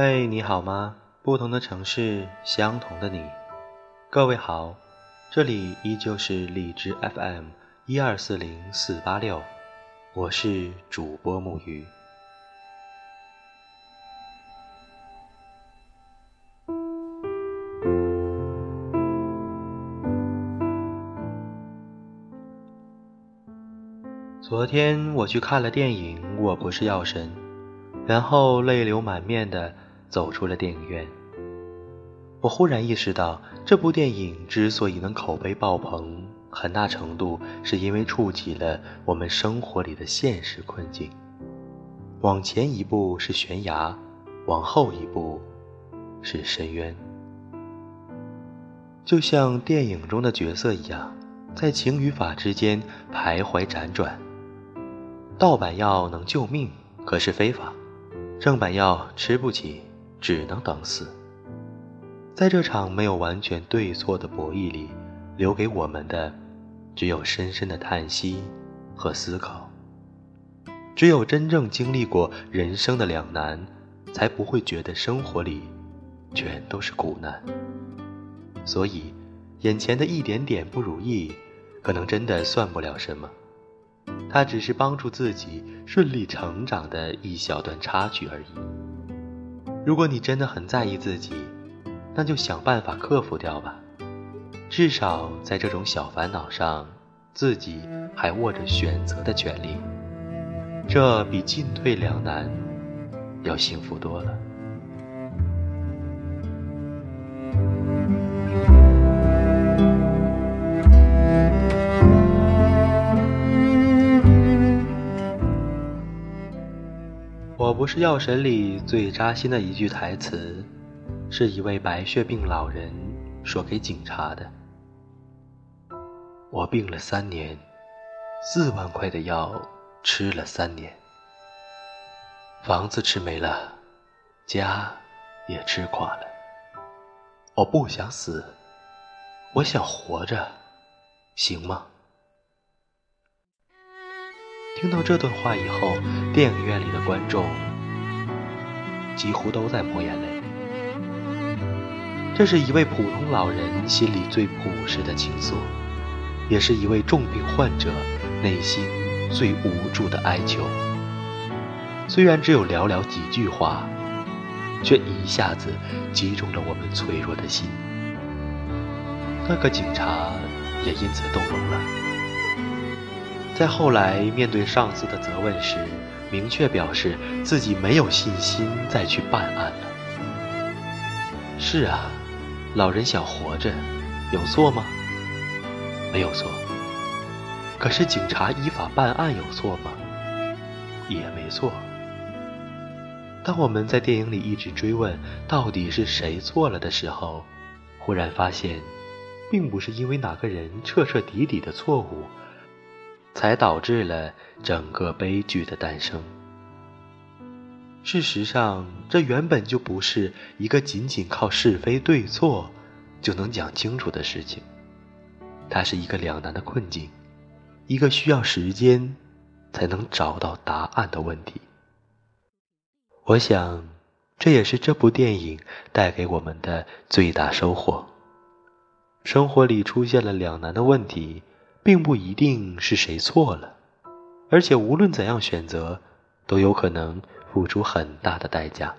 嘿，你好吗？不同的城市，相同的你。各位好，这里依旧是荔枝 FM 一二四零四八六，我是主播木鱼。昨天我去看了电影《我不是药神》，然后泪流满面的走出了电影院。我忽然意识到，这部电影之所以能口碑爆棚，很大程度是因为触及了我们生活里的现实困境。往前一步是悬崖，往后一步是深渊。就像电影中的角色一样，在情与法之间徘徊辗转。盗版药能救命，可是非法；正版药吃不起，只能等死。在这场没有完全对错的博弈里，留给我们的只有深深的叹息和思考。只有真正经历过人生的两难，才不会觉得生活里全都是苦难。所以，眼前的一点点不如意，可能真的算不了什么。它只是帮助自己顺利成长的一小段插曲而已。如果你真的很在意自己，那就想办法克服掉吧。至少在这种小烦恼上，自己还握着选择的权利，这比进退两难要幸福多了。我不是药神里最扎心的一句台词，是一位白血病老人说给警察的：“我病了三年，四万块的药吃了三年，房子吃没了，家也吃垮了。我不想死，我想活着，行吗？”听到这段话以后，电影院里的观众几乎都在抹眼泪。这是一位普通老人心里最朴实的倾诉，也是一位重病患者内心最无助的哀求。虽然只有寥寥几句话，却一下子击中了我们脆弱的心。那个警察也因此动容了。在后来面对上司的责问时，明确表示自己没有信心再去办案了。是啊，老人想活着，有错吗？没有错。可是警察依法办案有错吗？也没错。当我们在电影里一直追问到底是谁错了的时候，忽然发现，并不是因为哪个人彻彻底底的错误。才导致了整个悲剧的诞生。事实上，这原本就不是一个仅仅靠是非对错就能讲清楚的事情，它是一个两难的困境，一个需要时间才能找到答案的问题。我想，这也是这部电影带给我们的最大收获。生活里出现了两难的问题。并不一定是谁错了，而且无论怎样选择，都有可能付出很大的代价。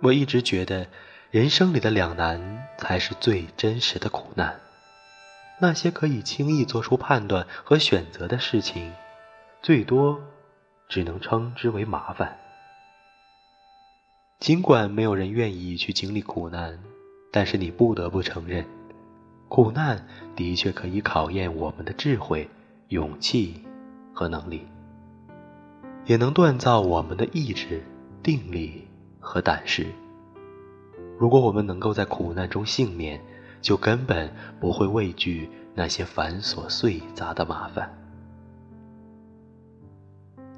我一直觉得，人生里的两难才是最真实的苦难。那些可以轻易做出判断和选择的事情，最多只能称之为麻烦。尽管没有人愿意去经历苦难，但是你不得不承认。苦难的确可以考验我们的智慧、勇气和能力，也能锻造我们的意志、定力和胆识。如果我们能够在苦难中幸免，就根本不会畏惧那些繁琐碎杂的麻烦。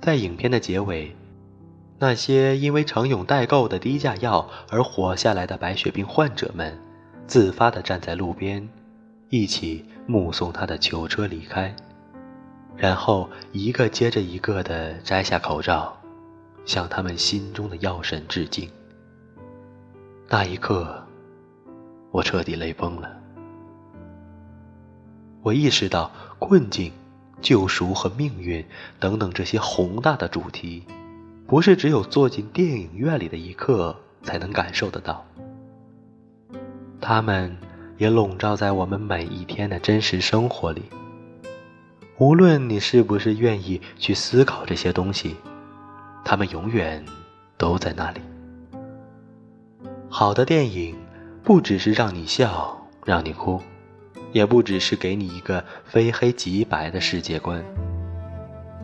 在影片的结尾，那些因为程勇代购的低价药而活下来的白血病患者们，自发地站在路边。一起目送他的囚车离开，然后一个接着一个的摘下口罩，向他们心中的药神致敬。那一刻，我彻底泪崩了。我意识到，困境、救赎和命运等等这些宏大的主题，不是只有坐进电影院里的一刻才能感受得到。他们也笼罩在我们每一天的真实生活里。无论你是不是愿意去思考这些东西，他们永远都在那里。好的电影，不只是让你笑、让你哭。也不只是给你一个非黑即白的世界观，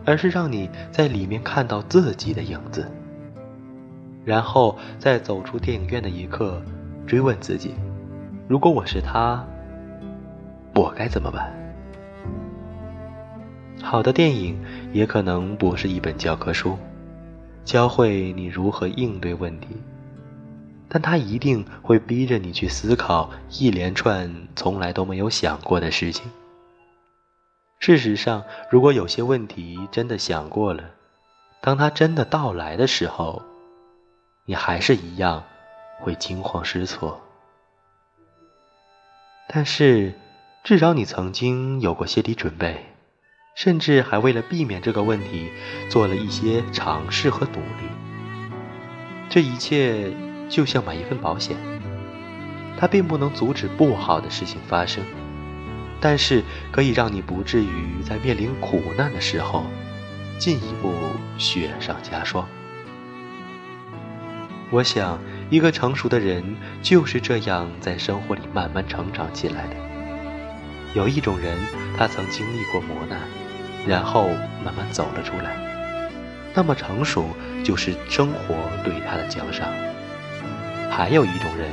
而是让你在里面看到自己的影子，然后在走出电影院的一刻，追问自己：如果我是他，我该怎么办？好的电影也可能不是一本教科书，教会你如何应对问题。但他一定会逼着你去思考一连串从来都没有想过的事情。事实上，如果有些问题真的想过了，当他真的到来的时候，你还是一样会惊慌失措。但是，至少你曾经有过心理准备，甚至还为了避免这个问题做了一些尝试和努力。这一切。就像买一份保险，它并不能阻止不好的事情发生，但是可以让你不至于在面临苦难的时候进一步雪上加霜。我想，一个成熟的人就是这样在生活里慢慢成长起来的。有一种人，他曾经历过磨难，然后慢慢走了出来，那么成熟就是生活对他的奖赏。还有一种人，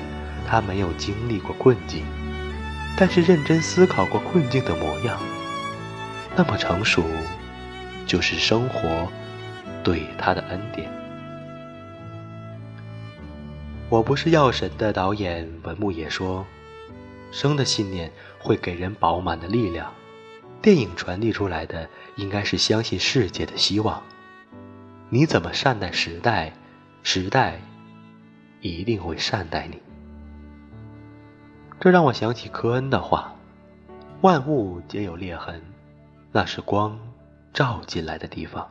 他没有经历过困境，但是认真思考过困境的模样。那么成熟，就是生活对他的恩典。我不是药神的导演文牧野说：“生的信念会给人饱满的力量。”电影传递出来的应该是相信世界的希望。你怎么善待时代，时代。一定会善待你。这让我想起科恩的话：“万物皆有裂痕，那是光照进来的地方。”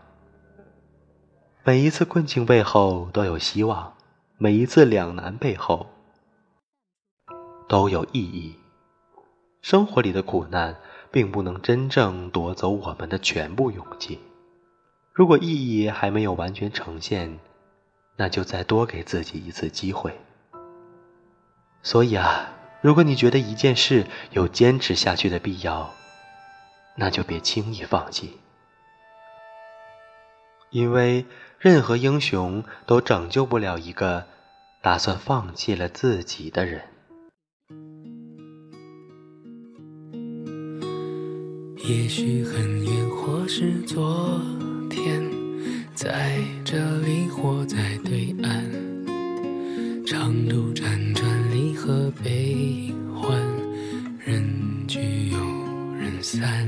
每一次困境背后都有希望，每一次两难背后都有意义。生活里的苦难并不能真正夺走我们的全部勇气。如果意义还没有完全呈现，那就再多给自己一次机会。所以啊，如果你觉得一件事有坚持下去的必要，那就别轻易放弃，因为任何英雄都拯救不了一个打算放弃了自己的人。也许很远，或是昨天。在这里或在对岸，长路辗转，离合悲欢，人聚又人散。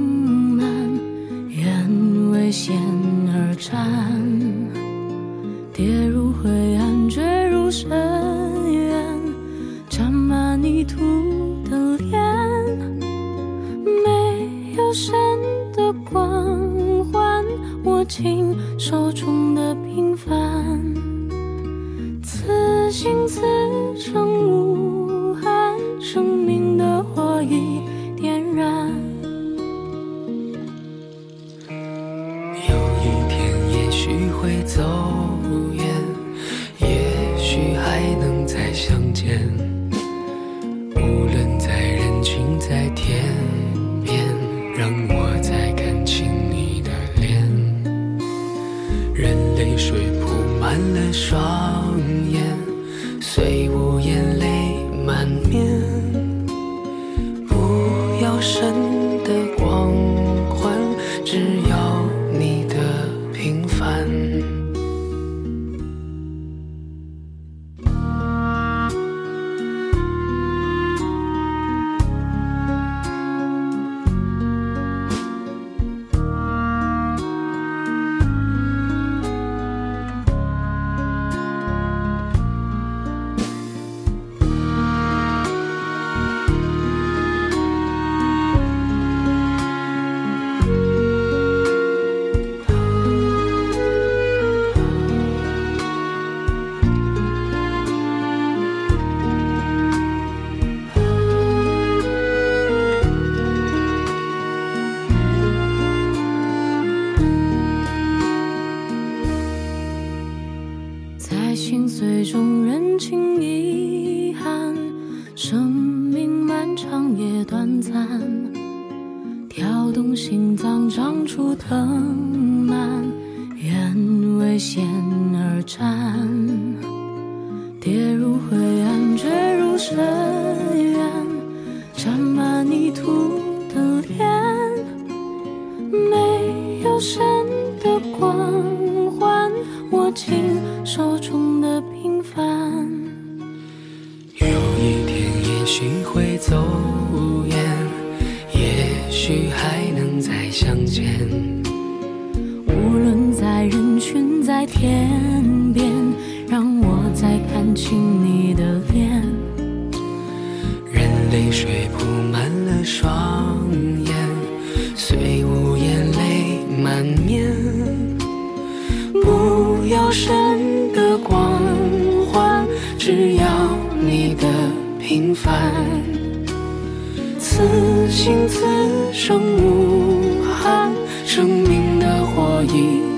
深渊，沾满泥土的脸，没有神的光环，握紧。手中的平凡，此心此生无憾，生命的火已点燃。有一天，也许会走远，相见。无论在人群，在天边，让我再看清你的脸。任泪水铺满了双。眼跌入灰暗，坠入深渊，沾满泥土的脸，没有神的光环，握紧手中的平凡。有一天也许会走远，也许还能再相见。无论在人群，在天边，再看清你的脸。任泪水铺满了双眼，虽无言泪满面。不要神的光环，只要你的平凡。此心此生无憾，生命的火已